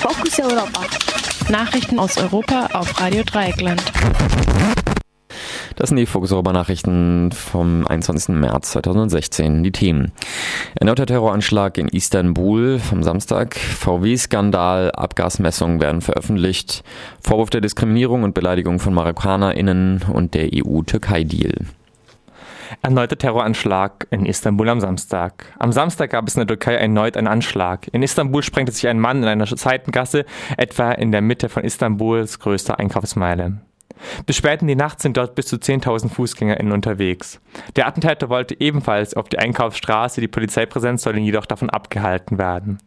Fokus Europa. Nachrichten aus Europa auf Radio Dreieckland. Das sind die Fokus Europa Nachrichten vom 21. März 2016. Die Themen. Erneuter Terroranschlag in Istanbul vom Samstag. VW-Skandal, Abgasmessungen werden veröffentlicht. Vorwurf der Diskriminierung und Beleidigung von MarokkanerInnen und der EU-Türkei-Deal. Erneuter Terroranschlag in Istanbul am Samstag. Am Samstag gab es in der Türkei erneut einen Anschlag. In Istanbul sprengte sich ein Mann in einer Seitengasse, etwa in der Mitte von Istanbuls größter Einkaufsmeile. Bis spät in die Nacht sind dort bis zu 10.000 FußgängerInnen unterwegs. Der Attentäter wollte ebenfalls auf die Einkaufsstraße, die Polizeipräsenz soll ihn jedoch davon abgehalten werden.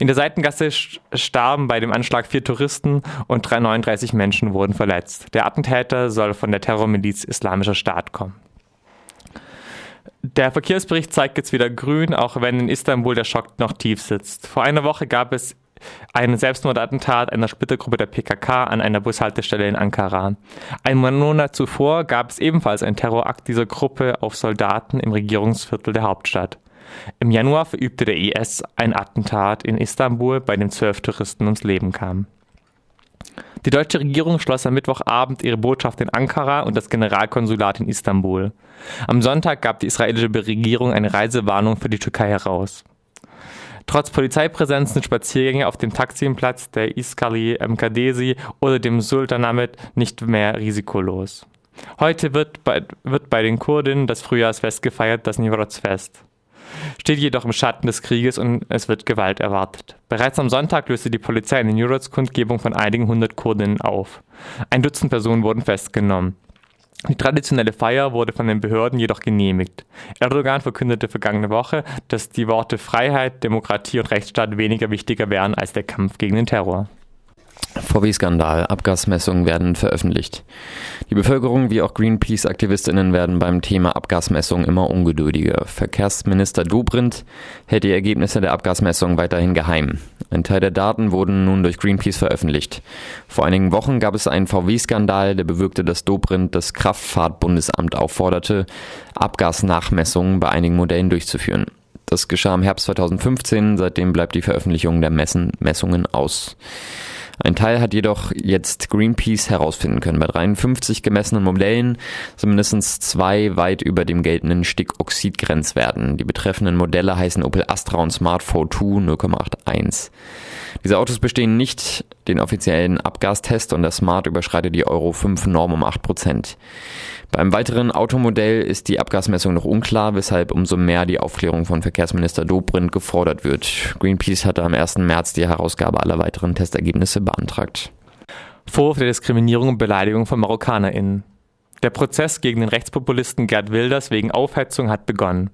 In der Seitengasse starben bei dem Anschlag vier Touristen und 39 Menschen wurden verletzt. Der Attentäter soll von der Terrormiliz Islamischer Staat kommen. Der Verkehrsbericht zeigt jetzt wieder grün, auch wenn in Istanbul der Schock noch tief sitzt. Vor einer Woche gab es ein Selbstmordattentat einer Splittergruppe der PKK an einer Bushaltestelle in Ankara. Ein Monat zuvor gab es ebenfalls einen Terrorakt dieser Gruppe auf Soldaten im Regierungsviertel der Hauptstadt. Im Januar verübte der IS ein Attentat in Istanbul, bei dem zwölf Touristen ums Leben kamen. Die deutsche Regierung schloss am Mittwochabend ihre Botschaft in Ankara und das Generalkonsulat in Istanbul. Am Sonntag gab die israelische Regierung eine Reisewarnung für die Türkei heraus. Trotz Polizeipräsenz sind Spaziergänge auf dem Taksimplatz der Iskali Mkadesi oder dem Sultanahmet nicht mehr risikolos. Heute wird bei, wird bei den Kurdinnen das Frühjahrsfest gefeiert, das Nivroz-Fest. Steht jedoch im Schatten des Krieges und es wird Gewalt erwartet. Bereits am Sonntag löste die Polizei eine Nivroz-Kundgebung von einigen hundert Kurdinnen auf. Ein Dutzend Personen wurden festgenommen. Die traditionelle Feier wurde von den Behörden jedoch genehmigt. Erdogan verkündete vergangene Woche, dass die Worte Freiheit, Demokratie und Rechtsstaat weniger wichtiger wären als der Kampf gegen den Terror. VW-Skandal. Abgasmessungen werden veröffentlicht. Die Bevölkerung wie auch Greenpeace-AktivistInnen werden beim Thema Abgasmessung immer ungeduldiger. Verkehrsminister Dobrindt hält die Ergebnisse der Abgasmessung weiterhin geheim. Ein Teil der Daten wurden nun durch Greenpeace veröffentlicht. Vor einigen Wochen gab es einen VW-Skandal, der bewirkte, dass Dobrindt das Kraftfahrtbundesamt aufforderte, Abgasnachmessungen bei einigen Modellen durchzuführen. Das geschah im Herbst 2015, seitdem bleibt die Veröffentlichung der Messen, Messungen aus. Ein Teil hat jedoch jetzt Greenpeace herausfinden können. Bei 53 gemessenen Modellen sind mindestens zwei weit über dem geltenden Stickoxidgrenzwerten. Die betreffenden Modelle heißen Opel Astra und Smart 42 0,81. Diese Autos bestehen nicht den offiziellen Abgastest und der Smart überschreitet die Euro 5 Norm um 8%. Beim weiteren Automodell ist die Abgasmessung noch unklar, weshalb umso mehr die Aufklärung von Verkehrsminister Dobrindt gefordert wird. Greenpeace hatte am 1. März die Herausgabe aller weiteren Testergebnisse beantragt. Vorwurf der Diskriminierung und Beleidigung von MarokkanerInnen. Der Prozess gegen den Rechtspopulisten Gerd Wilders wegen Aufhetzung hat begonnen.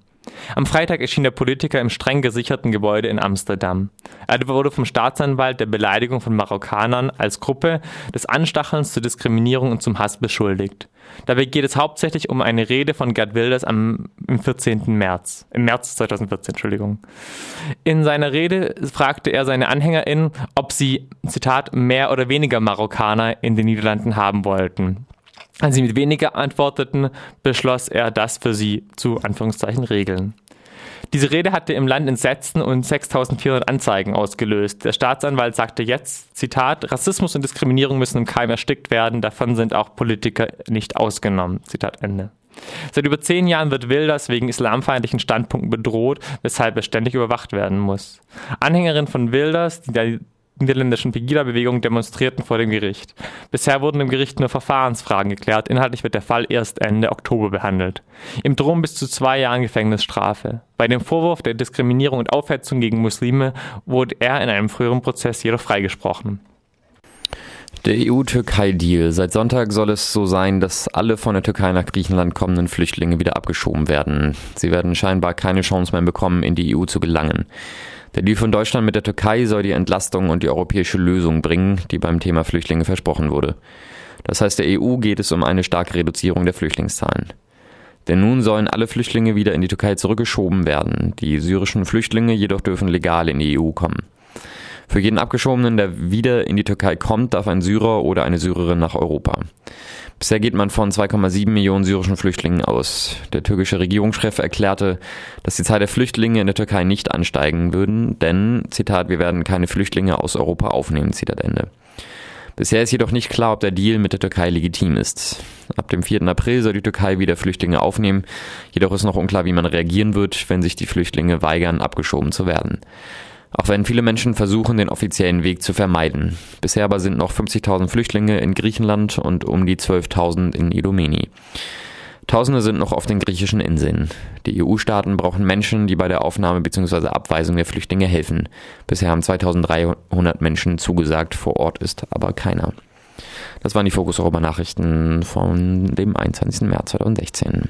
Am Freitag erschien der Politiker im streng gesicherten Gebäude in Amsterdam. Er wurde vom Staatsanwalt der Beleidigung von Marokkanern als Gruppe, des Anstachelns zur Diskriminierung und zum Hass beschuldigt. Dabei geht es hauptsächlich um eine Rede von Gerd Wilders am im 14. März, im März 2014, Entschuldigung. In seiner Rede fragte er seine AnhängerInnen, ob sie, Zitat, mehr oder weniger Marokkaner in den Niederlanden haben wollten. Als sie mit weniger antworteten, beschloss er, das für sie zu Anführungszeichen regeln. Diese Rede hatte im Land Entsetzen und 6400 Anzeigen ausgelöst. Der Staatsanwalt sagte jetzt, Zitat, Rassismus und Diskriminierung müssen im Keim erstickt werden, davon sind auch Politiker nicht ausgenommen. Zitat Ende. Seit über zehn Jahren wird Wilders wegen islamfeindlichen Standpunkten bedroht, weshalb er ständig überwacht werden muss. Anhängerinnen von Wilders, die niederländischen Pegida-Bewegung demonstrierten vor dem Gericht. Bisher wurden im Gericht nur Verfahrensfragen geklärt. Inhaltlich wird der Fall erst Ende Oktober behandelt. Im drohen bis zu zwei Jahren Gefängnisstrafe. Bei dem Vorwurf der Diskriminierung und Aufhetzung gegen Muslime wurde er in einem früheren Prozess jedoch freigesprochen. Der EU-Türkei-Deal. Seit Sonntag soll es so sein, dass alle von der Türkei nach Griechenland kommenden Flüchtlinge wieder abgeschoben werden. Sie werden scheinbar keine Chance mehr bekommen, in die EU zu gelangen. Der Deal von Deutschland mit der Türkei soll die Entlastung und die europäische Lösung bringen, die beim Thema Flüchtlinge versprochen wurde. Das heißt, der EU geht es um eine starke Reduzierung der Flüchtlingszahlen. Denn nun sollen alle Flüchtlinge wieder in die Türkei zurückgeschoben werden. Die syrischen Flüchtlinge jedoch dürfen legal in die EU kommen. Für jeden Abgeschobenen, der wieder in die Türkei kommt, darf ein Syrer oder eine Syrerin nach Europa. Bisher geht man von 2,7 Millionen syrischen Flüchtlingen aus. Der türkische Regierungschef erklärte, dass die Zahl der Flüchtlinge in der Türkei nicht ansteigen würden, denn, Zitat, wir werden keine Flüchtlinge aus Europa aufnehmen, Zitat Ende. Bisher ist jedoch nicht klar, ob der Deal mit der Türkei legitim ist. Ab dem 4. April soll die Türkei wieder Flüchtlinge aufnehmen, jedoch ist noch unklar, wie man reagieren wird, wenn sich die Flüchtlinge weigern, abgeschoben zu werden. Auch wenn viele Menschen versuchen, den offiziellen Weg zu vermeiden. Bisher aber sind noch 50.000 Flüchtlinge in Griechenland und um die 12.000 in Idomeni. Tausende sind noch auf den griechischen Inseln. Die EU-Staaten brauchen Menschen, die bei der Aufnahme bzw. Abweisung der Flüchtlinge helfen. Bisher haben 2300 Menschen zugesagt, vor Ort ist aber keiner. Das waren die Fokus Europa Nachrichten von dem 21. März 2016.